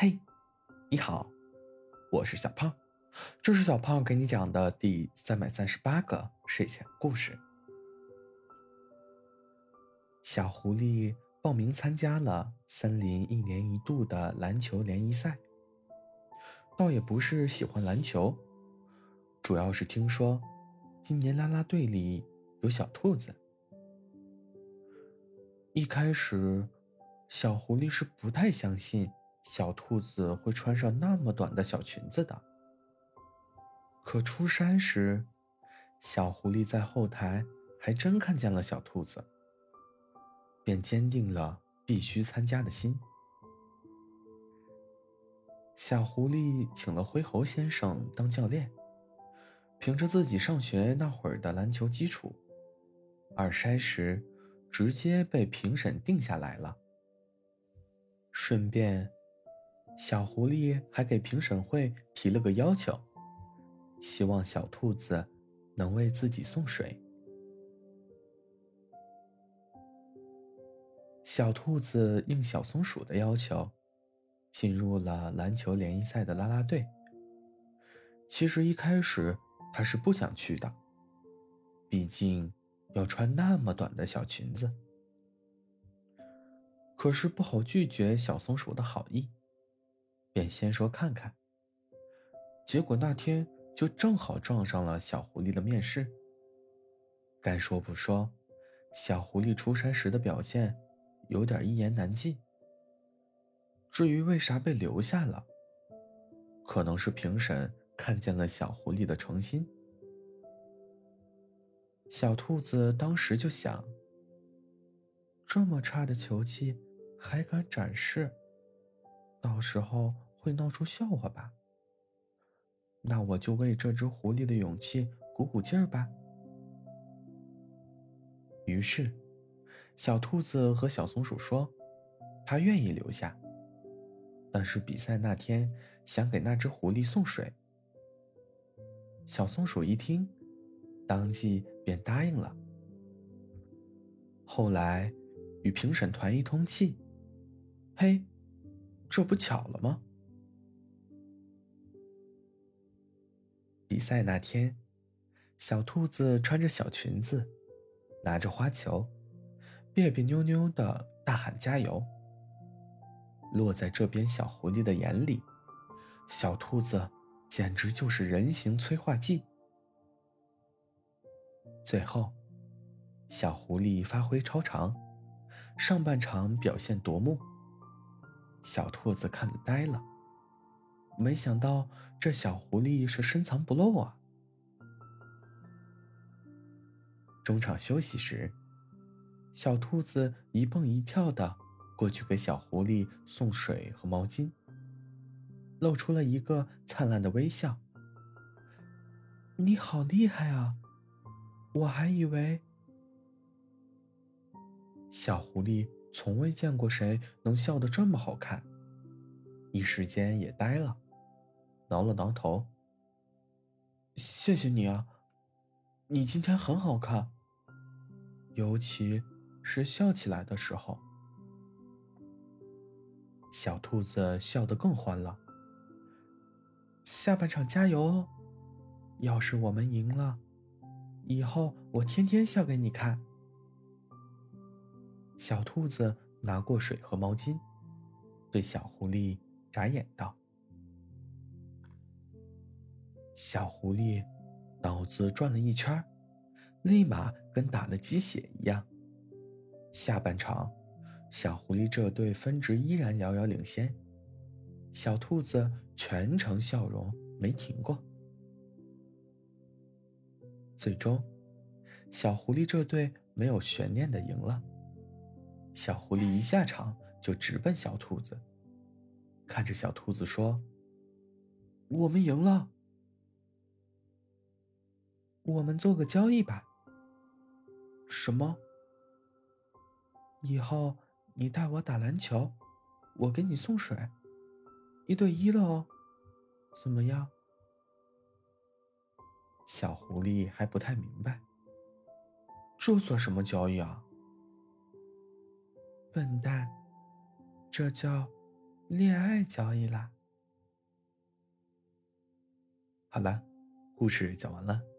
嘿，你好，我是小胖，这是小胖给你讲的第三百三十八个睡前故事。小狐狸报名参加了森林一年一度的篮球联谊赛，倒也不是喜欢篮球，主要是听说今年啦啦队里有小兔子。一开始，小狐狸是不太相信小兔子会穿上那么短的小裙子的。可出山时，小狐狸在后台还真看见了小兔子，便坚定了必须参加的心。小狐狸请了灰猴先生当教练，凭着自己上学那会儿的篮球基础，二筛时。直接被评审定下来了。顺便，小狐狸还给评审会提了个要求，希望小兔子能为自己送水。小兔子应小松鼠的要求，进入了篮球联谊赛的啦啦队。其实一开始他是不想去的，毕竟。要穿那么短的小裙子，可是不好拒绝小松鼠的好意，便先说看看。结果那天就正好撞上了小狐狸的面试。该说不说，小狐狸出山时的表现有点一言难尽。至于为啥被留下了，可能是评审看见了小狐狸的诚心。小兔子当时就想：这么差的球技还敢展示，到时候会闹出笑话吧？那我就为这只狐狸的勇气鼓鼓劲儿吧。于是，小兔子和小松鼠说：“他愿意留下，但是比赛那天想给那只狐狸送水。”小松鼠一听。当即便答应了。后来，与评审团一通气，嘿，这不巧了吗？比赛那天，小兔子穿着小裙子，拿着花球，别别扭扭的大喊加油。落在这边小狐狸的眼里，小兔子简直就是人形催化剂。最后，小狐狸发挥超常，上半场表现夺目。小兔子看得呆了，没想到这小狐狸是深藏不露啊！中场休息时，小兔子一蹦一跳的过去给小狐狸送水和毛巾，露出了一个灿烂的微笑。你好厉害啊！我还以为小狐狸从未见过谁能笑得这么好看，一时间也呆了，挠了挠头。谢谢你啊，你今天很好看，尤其是笑起来的时候。小兔子笑得更欢了。下半场加油哦！要是我们赢了。以后我天天笑给你看。小兔子拿过水和毛巾，对小狐狸眨眼道：“小狐狸脑子转了一圈，立马跟打了鸡血一样。下半场，小狐狸这队分值依然遥遥领先，小兔子全程笑容没停过。”最终，小狐狸这队没有悬念的赢了。小狐狸一下场就直奔小兔子，看着小兔子说：“我们赢了，我们做个交易吧。”“什么？”“以后你带我打篮球，我给你送水，一对一的哦，怎么样？”小狐狸还不太明白，这算什么交易啊？笨蛋，这叫恋爱交易啦。好了，故事讲完了。